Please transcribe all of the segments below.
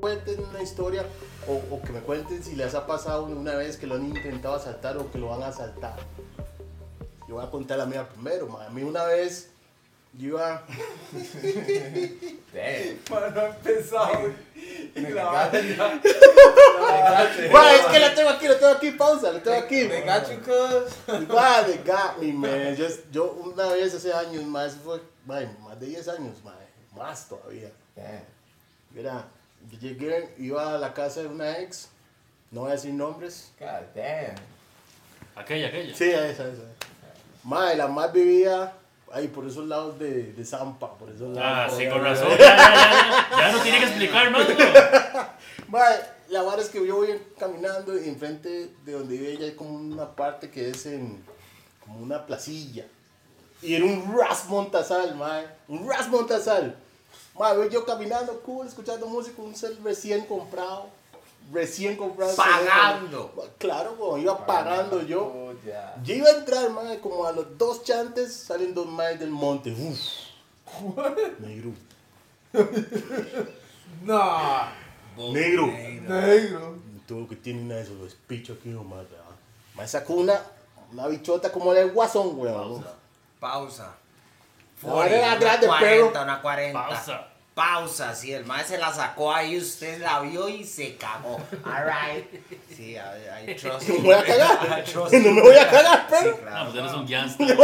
cuenten una historia o, o que me cuenten si les ha pasado una vez que lo han intentado asaltar o que lo van a asaltar. Yo voy a contar la mía primero, ma. A mí una vez yo iba... Bueno, ha empezado. Y la Ma, es que la tengo aquí, la tengo aquí, pausa, la tengo aquí. Ma. got you, cuz. Wow, they got me, man. Yo, yo una vez hace años, más fue, man, más de 10 años, man, más todavía. Mira, yo llegué, iba a la casa de una ex, no voy a decir nombres. God damn. Aquella, aquella. Sí, esa, esa. Madre, la más vivía ahí por esos lados de, de Zampa, por esos Ah, lados. sí, por con razón. Ya, ya, ya, ya, ya no tiene que explicar más, güey. Madre, la vara es que yo voy caminando y enfrente de donde vive ella hay como una parte que es en, como una placilla. Y era un ras montasal, madre. Un ras montasal. Madre, voy yo caminando, cool, escuchando música, un cel recién comprado. Recién comprado. Pagando. Claro, güey, iba pagando yo. Oh. Yo iba a entrar, madre, como a los dos chantes salen dos madres del monte. Uf. Negro. No. Negro. Negro. Lo que tiene una de esos los pichos aquí nomás, ¿verdad? Me sacó una, una bichota como la del guasón, weón. Pausa. Pausa. No, era grande, una pero- 40, una 40. Pausa. Pausa, sí, el maestro se la sacó ahí, usted la vio y se cagó. Alright. Sí, I, I trust No me you. voy a cagar. I trust No me voy a cagar, pero. Sí, No, claro. pues eres un gangster.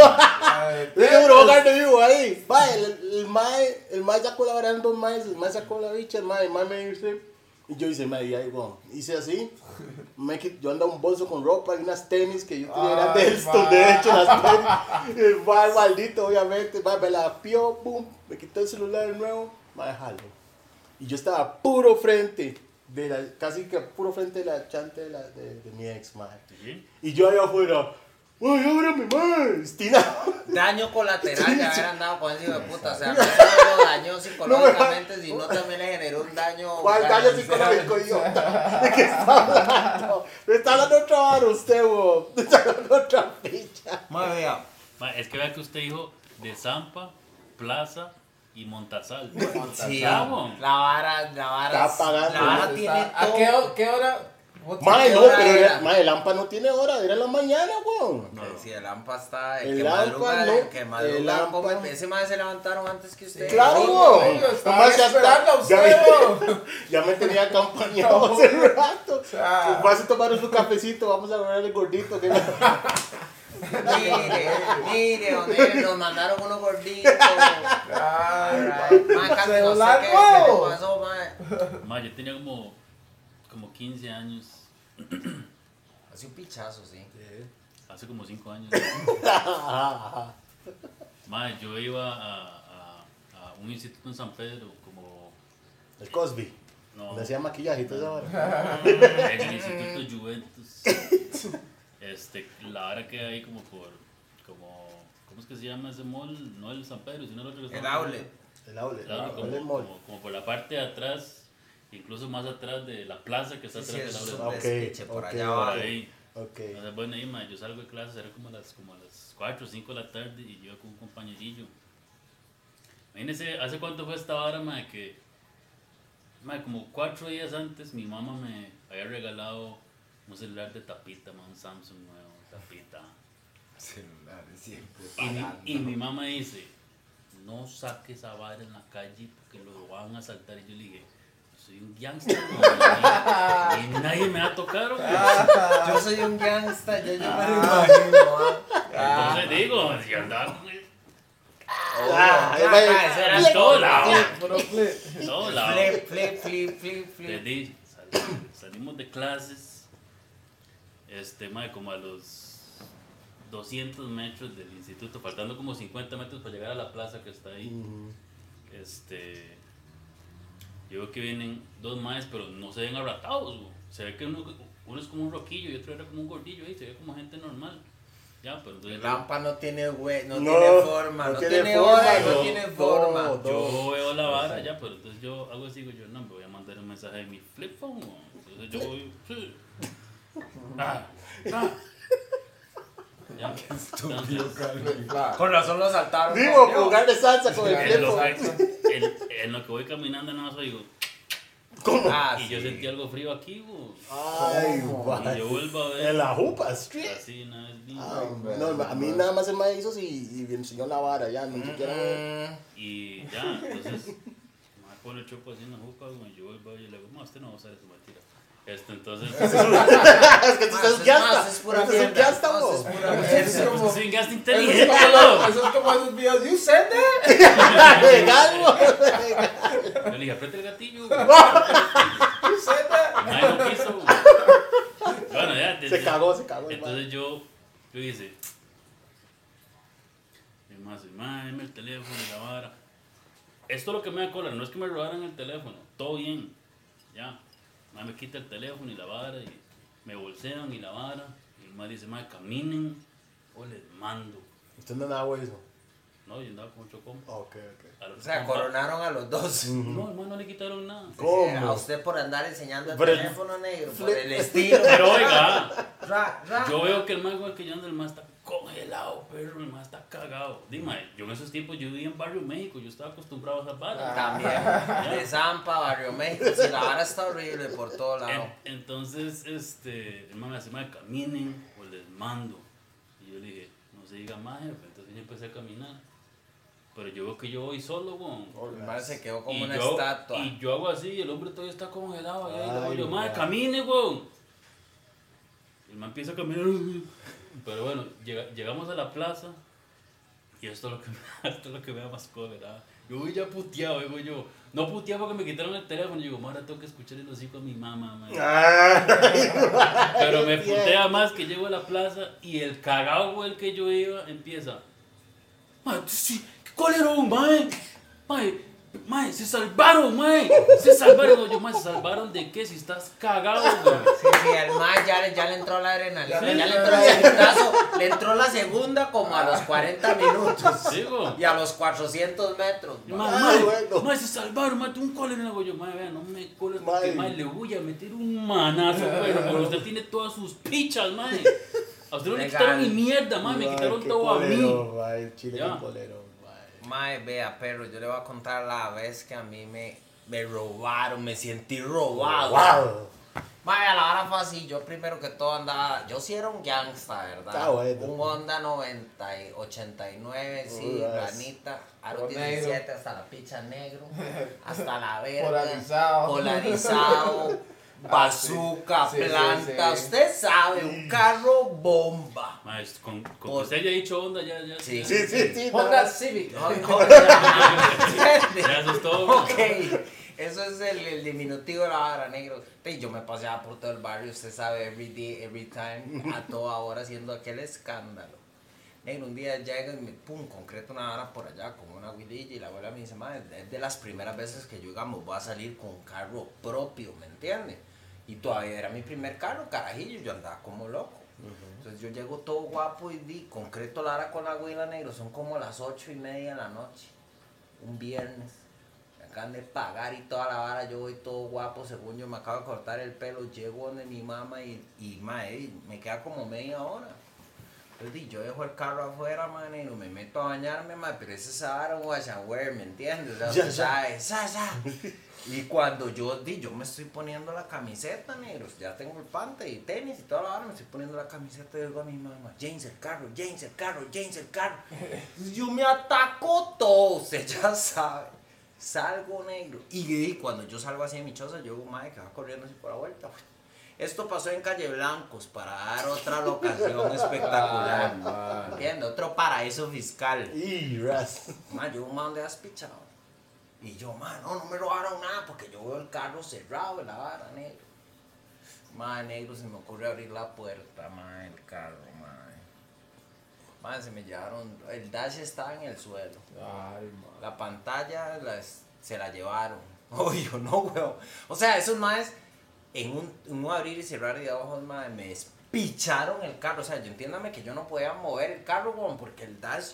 Un hogar de vivo ahí. Va, el, el mae, el mae sacó la varanda dos maes, el mae sacó la bicha, el mae, el mae me dice. Y yo hice, ahí, bueno, hice así. Me yo andaba un bolso con ropa y unas tenis que yo tenía eran de de hecho, las tenis. El mae maldito, obviamente, mae, me la pió, pum, me quitó el celular de nuevo, mae, jalo. Y yo estaba puro frente, de la, casi que puro frente de la chante de, la, de, de mi ex, mae. Sí. Y yo allá afuera, ¡ay, ábrame, mae! Estina. Daño colateral de haber andado con ese hijo de puta. O sea, no solo lo dañó psicológicamente, sino también le generó un daño. ¿Cuál daño psicológico, idiota? ¿De qué está hablando? Me está hablando otra vara usted, weón. Me está hablando otra ficha. Muy bien. Ma, Es que vea que usted dijo de Zampa, Plaza y Montasal. Sí, la vara, la vara. Está pagando. La vara tiene ¿A todo. qué, ho- qué hora? Mae, ¿Qué no, pero era? era, mae, el AMPA no tiene hora, era en la mañana, weón. No. Sí, el AMPA está. El, El que AMPA madruga, no, el que el. AMPA. Ese madre se levantaron antes que usted. Claro, weón. Esperando a está- usted, ya me, ya me tenía acompañado hace rato. Vas a tomar su cafecito, vamos a ver el gordito. Que Mire, mire, donde nos mandaron unos gorditos. Alright. Mae, casi no sé celular qué, pasó, mae. Ma, yo tenía como, como 15 años, Así un pichazo, sí. hace como 5 años. Ma, yo iba a, a, a un instituto en San Pedro, como. El Cosby. No, Le hacía maquillaje y todo eso. ahora. en el Instituto Juventus. Este, la hora que hay como por. Como, ¿Cómo es que se llama ese mall? No el San Pedro, sino el otro El outlet. El outlet. Claro, como por la parte de atrás, incluso más atrás de la plaza que está Sí, atrás sí, del eso outlet. es Ok, un despiche por ok. allá abajo. ahí. Ok. Entonces, bueno, ahí, ma, yo salgo de clase, era como a las, como a las 4 o 5 de la tarde y yo con un compañerillo. Imagínense, ¿hace cuánto fue esta hora, ma, que ma, como 4 días antes mi mamá me había regalado un celular de tapita, ma, un Samsung nuevo, tapita. Celulares siempre Y mi, y mi mamá dice, no saques esa vara en la calle porque lo van a asaltar. Y yo le dije, soy un gangster, ma, y nadie me va a tocar, hombre". Yo soy un gangsta, ya yo me imagino. ah. Entonces digo, si andaba con él. Ah, ya, eso era En todo lado. En todo lado. Flip, flip, flip, flip, Le flip. di, sal- salimos de clases, este, mae, como a los 200 metros del instituto, faltando como 50 metros para llegar a la plaza que está ahí. Ujú. Este, yo veo que vienen dos maes, pero no se ven arratados, güey. se ve que uno, uno es como un roquillo y otro era como un gordillo, ahí se ve como gente normal. Ya, pero entonces El yo- lampa no tiene hue no, No, tiene forma, no no, tiene tiene, forma, hora, no, no, tiene no, forma. Yo veo la vara ya, pero entonces yo hago así, digo yo, no, me voy a mandar un mensaje de mi flip phone. ¿no? Entonces yo voy, sí. Ah, ah. Ya. Entonces, Con razón lo saltaron. Digo, jugar de salsa con el tiempo. que, en- en lo que voy caminando nada más oigo. Ah, Y yo sí. sentí algo frío aquí, güey. Ay, Y man. yo vuelvo a En ver. la jupa, street. Así una vez vi. Ay, no, a mí nada más el me hizo y, y me enseñó la vara ya, ni siquiera me... Mm, Y ya, entonces, me pone el chopo así en la jupa, güey. Yo vuelvo y le digo, no, este no va a usar eso, mentira. Este, entonces, es que tú estás es gasta. es pura Tú estás mierda. es es como- soy un gasto es inteligente, eso es como esos videos. You said that. Legal. Yo le dije, aprieta el gatillo. You said that. Nadie lo quiso. Bueno, ya. Se cagó, se cagó. Entonces yo, yo hice, y más, y más, deme el teléfono y la vara. Esto es lo que me da cola, no es que me robaran el teléfono, todo bien, ya. Más me quita el teléfono y la vara, y me bolsean y la vara. Y el más dice, más caminen o les mando. Usted no nada eso. No, yo andaba con mucho compa. Ok, ok. Los O sea, coronaron a los dos. No, hermano, no le quitaron nada. ¿Cómo? Sí, A usted por andar enseñando el Pero el teléfono negro, por el estilo. Pero oiga, Ra, ra. Yo veo que el más igual que yo ando, el más está congelado, perro, el más está cagado. Dime, yo en esos tiempos yo vivía en Barrio México, yo estaba acostumbrado a esas varas. También. De Zampa, Barrio México. Si la vara está horrible por todo lado. En- entonces, este, el man me hace, "Mae, caminen o les mando. Y yo le dije, no se diga más, jefe. Entonces yo empecé a caminar. Pero yo veo que yo voy solo, weón. El man se quedó como Y una yo, estatua. y yo hago así, y el hombre todavía está congelado. allá, y le digo Ay, yo, madre, camine, weón. Y el man empieza a caminar. Pero bueno, llega- llegamos a la plaza. Y esto es lo que me, esto es lo que me da más cólera. Yo voy ya puteado, digo yo. No puteado porque me quitaron el teléfono. Yo digo, madre, tengo que escuchar el hocico a mi mamá, man. Pero me putea más que llego a la plaza y el cagado con el que yo iba empieza. Mae, sí, ¿qué colerón, mae? Mae, mae, se salvaron, mae. Se salvaron. Yo, mae, ¿se salvaron de qué? Si estás cagado, güey. Sí, sí, al man ya, le- ya le entró la adrenalina, Ya ya, le entró el segundazo, le entró la segunda como a los 40 minutos Digo. y a los 400 metros. Mae, mae, bueno. mae, se salvaron, mae, un cólera. Digo yo, mae, vea, no me coles porque, Mae. mae, le voy a meter un manazo, pero porque usted tiene todas sus pichas, mae. A usted no le quitaron ni mierda, mae, me quitaron todo a mí. mae, Chile, Ya. qué colero, mae. Mae, vea, perro, yo le voy a contar la vez que a mí me, me robaron, me sentí robado. Wow. Mae, a la hora fue así, yo primero que todo andaba, yo sí era un gangsta, ¿verdad? Ah, bueno. Un Honda 90 y 89, sí, Uras. granita, aro Todo 17 negro. hasta la picha negro, hasta la verga. Polarizado. Polarizado, bazooka, sí, sí, planta, sí. usted sabe, un carro bomba. Mae, con, con que Por- usted haya dicho onda, ya, ya. Sí. Sí, sí, sí. Honda no. Civic. No, no, ya, eso es todo. Ok, eso es el, el diminutivo de la vara, negro. Yo me paseaba por todo el barrio, usted sabe, every day, every time, a toda hora haciendo aquel escándalo. Negro, un día llega y me, pum, concreto una vara por allá con una guidilla y la abuela me dice, madre, es de las primeras veces que yo, digamos, voy a salir con un carro propio, ¿me entiende? Y todavía era mi primer carro, carajillo, yo andaba como loco. Entonces yo llego todo guapo y di, concreto la hora con la abuela negro, son como las ocho y media de la noche, un viernes. Me acaban de pagar y toda la vara, yo voy todo guapo, según yo me acabo de cortar el pelo, llego donde mi mamá y, y mae, me queda como media hora. Yo dejo el carro afuera, man, y me meto a bañarme, man, pero ese es ahora wash and wear, ¿me entiendes? O sea, Ya, ya. sabes. Y cuando yo di, yo me estoy poniendo la camiseta, negros, ya tengo el pante y tenis y toda la hora, me estoy poniendo la camiseta y digo a mi mamá, James el carro, James el carro, James el carro. Yo me ataco todo, usted ya sabe. Salgo negro. Y, y cuando yo salgo así de mi choza, yo digo, madre, que va corriendo así por la vuelta. Esto pasó en Calle Blancos para dar otra locación espectacular. ¿Entiendes? Otro paraíso fiscal. Y ras. Yo, ma, ¿dónde has pichado? Y yo, ma, no, no me robaron nada porque yo veo el carro cerrado en la vara, negro. Ma, negro, se me ocurre abrir la puerta, ma, el carro, ma. Ma, se me llevaron, el dash estaba en el suelo. Ay, man. La pantalla las- se la llevaron. Oye, no, weón. O sea, esos maes, en un, en un abrir y cerrar de ojos, me despicharon el carro. O sea, yo entiéndame que yo no podía mover el carro, weón, porque el dash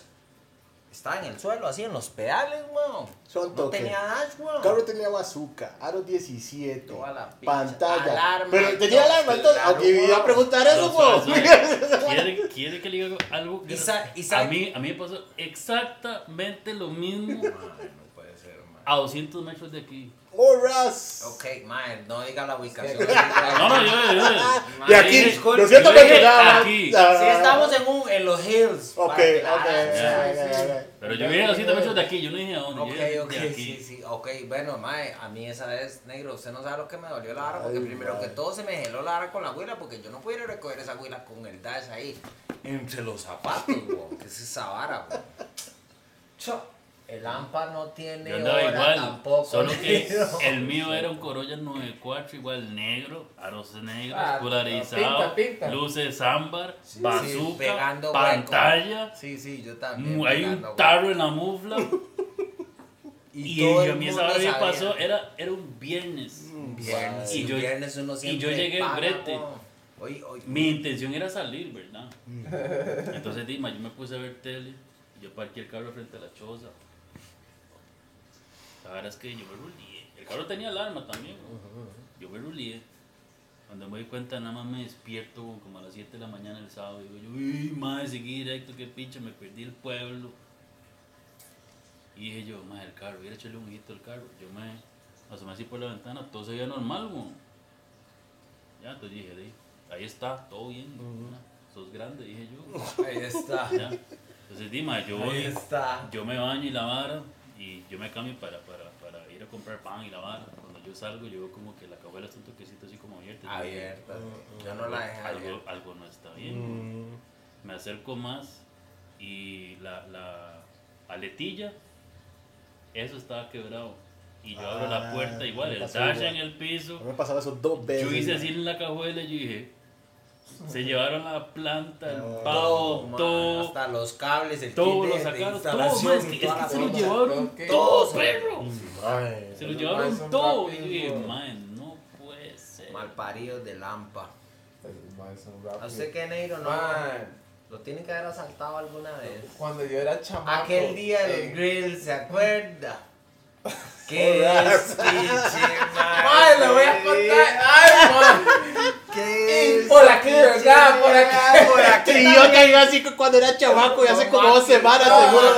Estaba en el suelo, así en los pedales, weón. Son No toque. tenía dash, weón. El carro tenía bazooka, aro 17, Toda la pinche pantalla. alarma pero tenía alarma, entonces, claro, aunque iba a preguntar eso, suave. ¿Quiere, quiere que le diga algo? que Y era- sa- y sa- a, mí, a mí me pasó exactamente lo mismo Ay, no puede ser, man. a 200 metros de aquí. Horas. Ok, man, no diga la ubicación. Sí, No, no, yo, yo, yo. De aquí, disculpe, lo siento, yo pero dije nada. aquí. Si estamos en, un, en los hills. Ok, ok. Pero yo vi a 200 metros de aquí, yo no dije a dónde. Ok, ok, sí, sí, ok, bueno, mae, a mí esa vez, negro, usted no sabe lo que me dolió la vara, porque Ay, primero mae. que todo se me geló la vara con la huila, porque yo no pudiera recoger esa huila con el dash ahí, entre los zapatos, weón, que es esa vara, weón. Cho, el AMPA no tiene Yo hora igual, tampoco, solo que el mío era un Corolla 94, igual negro, aros negros, Ah, polarizado, pinta, pinta. luces ámbar, Sí, bazooka, pantalla, Sí, sí, yo también. mu- hay un hueco. tarro en la mufla. Y, todo y a mí esa sabía. pasó, era, era un viernes. Viernes, Y yo- viernes uno y yo llegué en brete. Oye, oye. Mi intención era salir, ¿verdad? Entonces, Dima, yo me puse a ver tele, y yo parqué el carro frente a la choza. La verdad es que yo me rulié. El carro tenía alarma también, ¿no? Yo me rulié. Cuando me di cuenta, nada más me despierto como a las 7 de la mañana el sábado. Digo yo, uy, madre, seguí directo, qué pinche, me perdí el pueblo. Y dije yo, madre, el carro, voy a echarle un ojito al carro. Yo me asomé así por la ventana, todo se veía normal, güey. Ya, entonces dije, "Di, ahí está, todo bien, ¿verdad? sos grande, dije yo. Ahí está. Ya. Entonces, Dima, yo Ahí voy, está. yo me baño y la vara, y yo me cambio para, para, para ir a comprar pan y la vara. Cuando yo salgo, yo veo como que la cajuela está un toquecito así como abierta. Yo digo, Abierta. Yo no la dejé algo, abierta. algo no está bien. Mm, Me acerco más y la, la aletilla, eso estaba quebrado. Y yo abro la Ah, puerta igual, me el igual. en el piso. Me pasaba eso dos veces. Yo hice así en la cajuela y yo dije, se llevaron la planta, el No. pavo, man, todo, Hasta los cables, el todo kit lo sacaron, todo, man, es que, es que se lo llevaron todo, perro. Ay, Se lo Los llevaron todo. Y rápidos, yo dije, bro. man, no puede ser. Malparidos de Lampa. ¿A usted qué negro no? Man, Lo tiene que haber asaltado alguna vez. cuando yo era chamaco. Aquel día de eh, los grills, ¿se acuerda? Qué despiche, man. Ay, le voy a contar. Ay, man. Qué Y por aquí, ¿verdad? Por aquí. Sí, yo caigo así cuando era chamaco y hace como dos semanas, No, seguro. a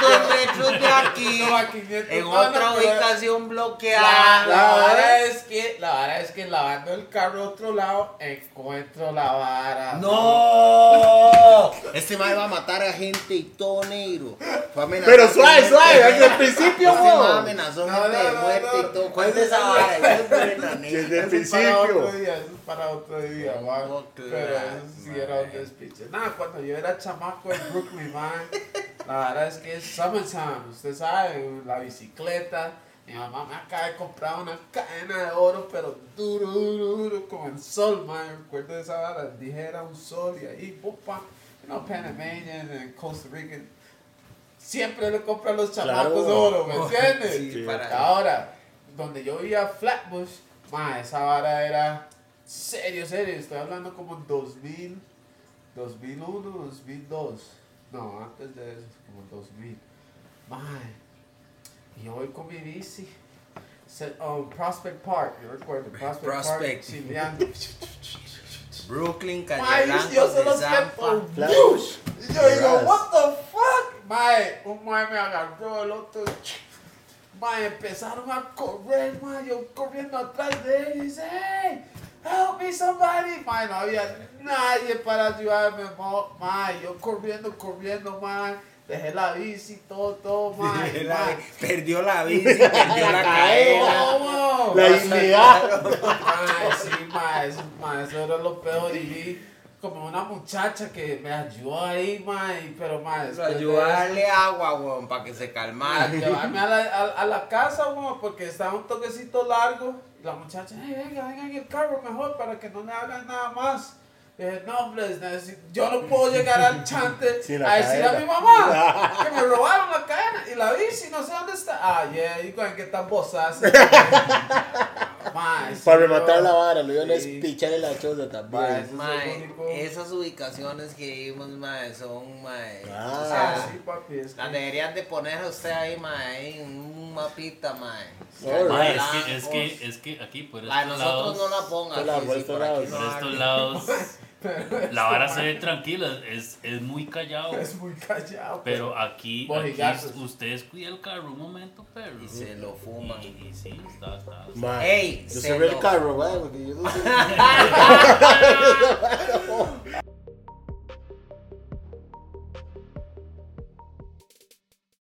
500 metros de aquí. No, a 500 En no, no, otra ubicación La, bloqueada. la vara es que, la vara es que lavando el carro a otro lado encuentro la vara. ¡No! Este mae va a matar a gente y todo negro. Pero suave, suave, desde el principio, Este mae amenazó No, gente no, de no, muerte no. y todo. Esa vara. Eso es buena, negro. Desde el Eso es para otro principio. día, eso es para otro día, man. Pero eso sí era un man. Despiche. Nada, cuando yo era chamaco en Brooklyn, man, la verdad es que es summertime, usted sabe, la bicicleta. Mi mamá me acaba de comprar una cadena de oro, pero duro, duro, duro, como el sol, man. Recuerdo esa vara, dije era un sol y ahí, pupa, you know, Panamanian and Costa Rican. Siempre le compran a los chamacos Claro. oro, ¿me entiendes? Sí, para- Ahora, donde yo vivía Flatbush, ma, esa vara era serio, serio. Estoy hablando como en 2000, 2001, 2002. No, antes de eso, como 2000. Ma, y yo voy con mi bici. Se- um, Prospect Park, yo recuerdo. Prospect, Prospect. Park. Brooklyn, Calle Blanco, yo solo Zampa. siento. Flash. Y yo digo, what the fuck? Mae, un mae me agarró, el otro. Mae, empezaron a correr, mae, yo corriendo atrás de él y dice, hey, help me somebody. Mae, no había nadie para ayudarme, mae, yo corriendo, corriendo, mae. Dejé la bici, todo, todo, mae. La- mae. Perdió la bici, perdió la caída. ¿Cómo? La dignidad. Mae, sí, mae, eso, mae, eso era lo peor. Y vi como una muchacha que me ayudó ahí, mae, pero mae. Pero después de ayudó a eso- darle agua, weón, para que se calmara. llevarme a la, a, a la casa, weón, porque estaba un toquecito largo. Y la muchacha, hey, venga, venga en el carro mejor para que no le hagan nada más. Y dije, no, hombre, necesito- yo no puedo llegar al chante la a decir a mi mamá que me robaron la cadena y la bici, no sé dónde está. Ah, yeah, you gonna get that boss Mae, sí, Para rematar no. la vara, lo iban a Sí. picharle la choza también. ese es el Mae, único- esas ubicaciones que vimos, mae, son, mae. Ah. o sea, sí, papi, es la que... deberían de poner a usted ahí, mae, en un mapita, mae. Es que, es que, es que aquí por nosotros lados, no la pongan. Por la- por sí, estos por aquí lados. por estos. Pero la vara se ve tranquila, es, es, muy callado. Es muy callado. Pero, aquí, aquí ustedes cuidan el carro un momento, perro. Y se lo fuman. Y, sí, está, está. Man, Ey, yo se, ve el carro, güey, porque yo no sé.